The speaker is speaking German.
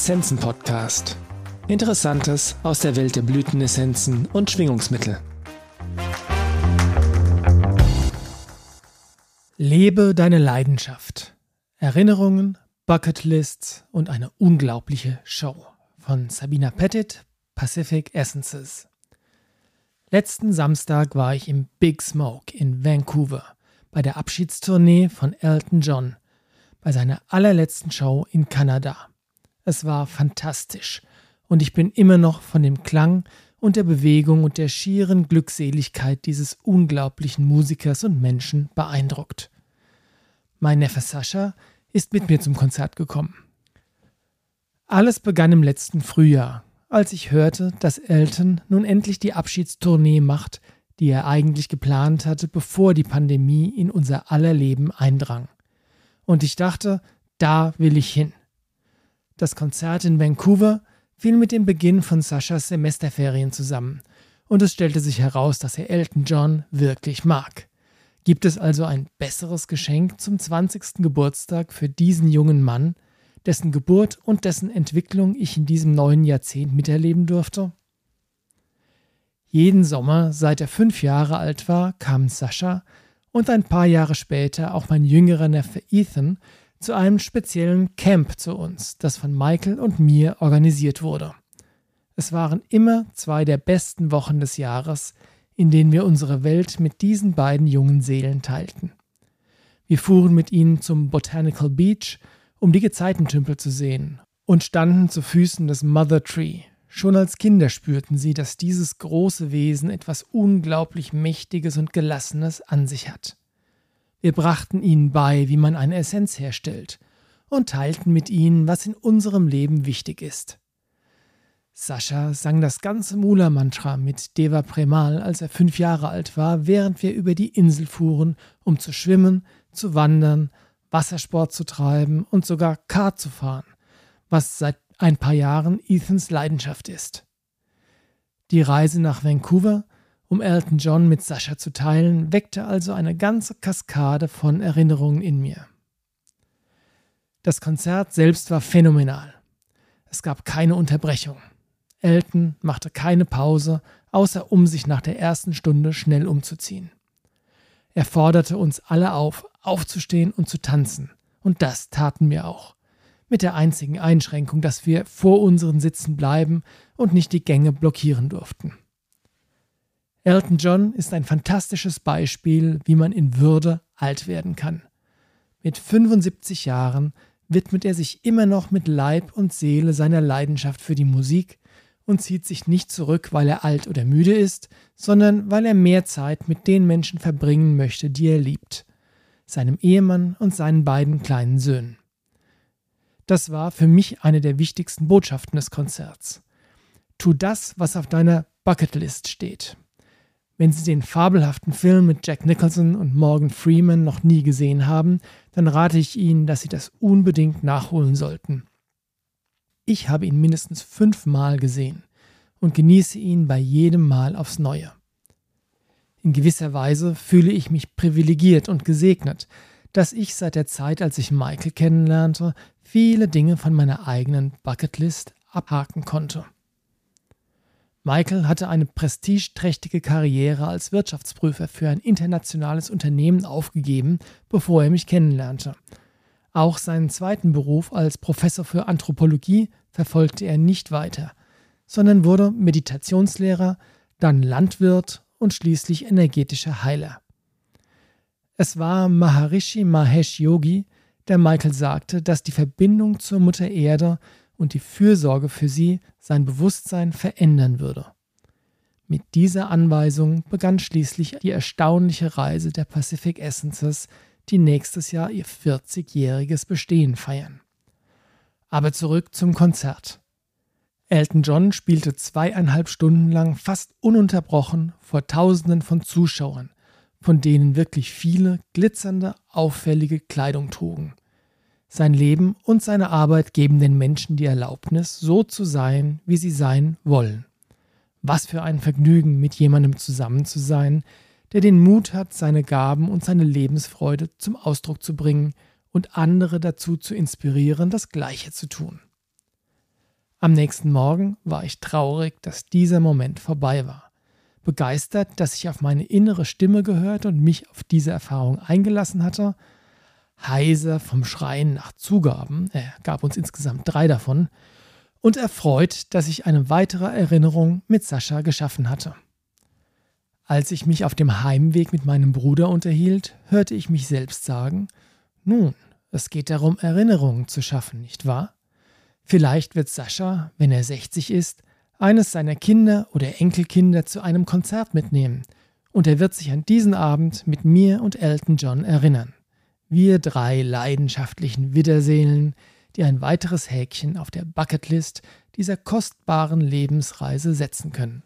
Essenzen Podcast. Interessantes aus der Welt der Blütenessenzen und Schwingungsmittel. Lebe deine Leidenschaft. Erinnerungen, Bucketlists und eine unglaubliche Show von Sabina Pettit, Pacific Essences. Letzten Samstag war ich im Big Smoke in Vancouver bei der Abschiedstournee von Elton John, bei seiner allerletzten Show in Kanada. Es war fantastisch und ich bin immer noch von dem Klang und der Bewegung und der schieren Glückseligkeit dieses unglaublichen Musikers und Menschen beeindruckt. Mein Neffe Sascha ist mit mir zum Konzert gekommen. Alles begann im letzten Frühjahr, als ich hörte, dass Elton nun endlich die Abschiedstournee macht, die er eigentlich geplant hatte, bevor die Pandemie in unser aller Leben eindrang. Und ich dachte, da will ich hin. Das Konzert in Vancouver fiel mit dem Beginn von Saschas Semesterferien zusammen, und es stellte sich heraus, dass er Elton John wirklich mag. Gibt es also ein besseres Geschenk zum 20. Geburtstag für diesen jungen Mann, dessen Geburt und dessen Entwicklung ich in diesem neuen Jahrzehnt miterleben durfte? Jeden Sommer, seit er fünf Jahre alt war, kam Sascha und ein paar Jahre später auch mein jüngerer Neffe Ethan zu einem speziellen Camp zu uns, das von Michael und mir organisiert wurde. Es waren immer zwei der besten Wochen des Jahres, in denen wir unsere Welt mit diesen beiden jungen Seelen teilten. Wir fuhren mit ihnen zum Botanical Beach, um die Gezeitentümpel zu sehen, und standen zu Füßen des Mother Tree. Schon als Kinder spürten sie, dass dieses große Wesen etwas unglaublich Mächtiges und Gelassenes an sich hat. Wir brachten ihnen bei, wie man eine Essenz herstellt, und teilten mit ihnen, was in unserem Leben wichtig ist. Sascha sang das ganze Mula-Mantra mit Deva Premal, als er fünf Jahre alt war, während wir über die Insel fuhren, um zu schwimmen, zu wandern, Wassersport zu treiben und sogar Kart zu fahren, was seit ein paar Jahren Ethans Leidenschaft ist. Die Reise nach Vancouver um Elton John mit Sascha zu teilen, weckte also eine ganze Kaskade von Erinnerungen in mir. Das Konzert selbst war phänomenal. Es gab keine Unterbrechung. Elton machte keine Pause, außer um sich nach der ersten Stunde schnell umzuziehen. Er forderte uns alle auf, aufzustehen und zu tanzen, und das taten wir auch. Mit der einzigen Einschränkung, dass wir vor unseren Sitzen bleiben und nicht die Gänge blockieren durften. Elton John ist ein fantastisches Beispiel, wie man in Würde alt werden kann. Mit 75 Jahren widmet er sich immer noch mit Leib und Seele seiner Leidenschaft für die Musik und zieht sich nicht zurück, weil er alt oder müde ist, sondern weil er mehr Zeit mit den Menschen verbringen möchte, die er liebt, seinem Ehemann und seinen beiden kleinen Söhnen. Das war für mich eine der wichtigsten Botschaften des Konzerts. Tu das, was auf deiner Bucketlist steht. Wenn Sie den fabelhaften Film mit Jack Nicholson und Morgan Freeman noch nie gesehen haben, dann rate ich Ihnen, dass Sie das unbedingt nachholen sollten. Ich habe ihn mindestens fünfmal gesehen und genieße ihn bei jedem Mal aufs Neue. In gewisser Weise fühle ich mich privilegiert und gesegnet, dass ich seit der Zeit, als ich Michael kennenlernte, viele Dinge von meiner eigenen Bucketlist abhaken konnte. Michael hatte eine prestigeträchtige Karriere als Wirtschaftsprüfer für ein internationales Unternehmen aufgegeben, bevor er mich kennenlernte. Auch seinen zweiten Beruf als Professor für Anthropologie verfolgte er nicht weiter, sondern wurde Meditationslehrer, dann Landwirt und schließlich energetischer Heiler. Es war Maharishi Mahesh Yogi, der Michael sagte, dass die Verbindung zur Mutter Erde und die Fürsorge für sie sein Bewusstsein verändern würde. Mit dieser Anweisung begann schließlich die erstaunliche Reise der Pacific Essences, die nächstes Jahr ihr 40-jähriges Bestehen feiern. Aber zurück zum Konzert. Elton John spielte zweieinhalb Stunden lang fast ununterbrochen vor Tausenden von Zuschauern, von denen wirklich viele glitzernde, auffällige Kleidung trugen. Sein Leben und seine Arbeit geben den Menschen die Erlaubnis, so zu sein, wie sie sein wollen. Was für ein Vergnügen, mit jemandem zusammen zu sein, der den Mut hat, seine Gaben und seine Lebensfreude zum Ausdruck zu bringen und andere dazu zu inspirieren, das Gleiche zu tun. Am nächsten Morgen war ich traurig, dass dieser Moment vorbei war. Begeistert, dass ich auf meine innere Stimme gehört und mich auf diese Erfahrung eingelassen hatte, heiser vom Schreien nach Zugaben, er gab uns insgesamt drei davon, und erfreut, dass ich eine weitere Erinnerung mit Sascha geschaffen hatte. Als ich mich auf dem Heimweg mit meinem Bruder unterhielt, hörte ich mich selbst sagen, nun, es geht darum, Erinnerungen zu schaffen, nicht wahr? Vielleicht wird Sascha, wenn er 60 ist, eines seiner Kinder oder Enkelkinder zu einem Konzert mitnehmen, und er wird sich an diesen Abend mit mir und Elton John erinnern. Wir drei leidenschaftlichen Wiederseelen, die ein weiteres Häkchen auf der Bucketlist dieser kostbaren Lebensreise setzen können.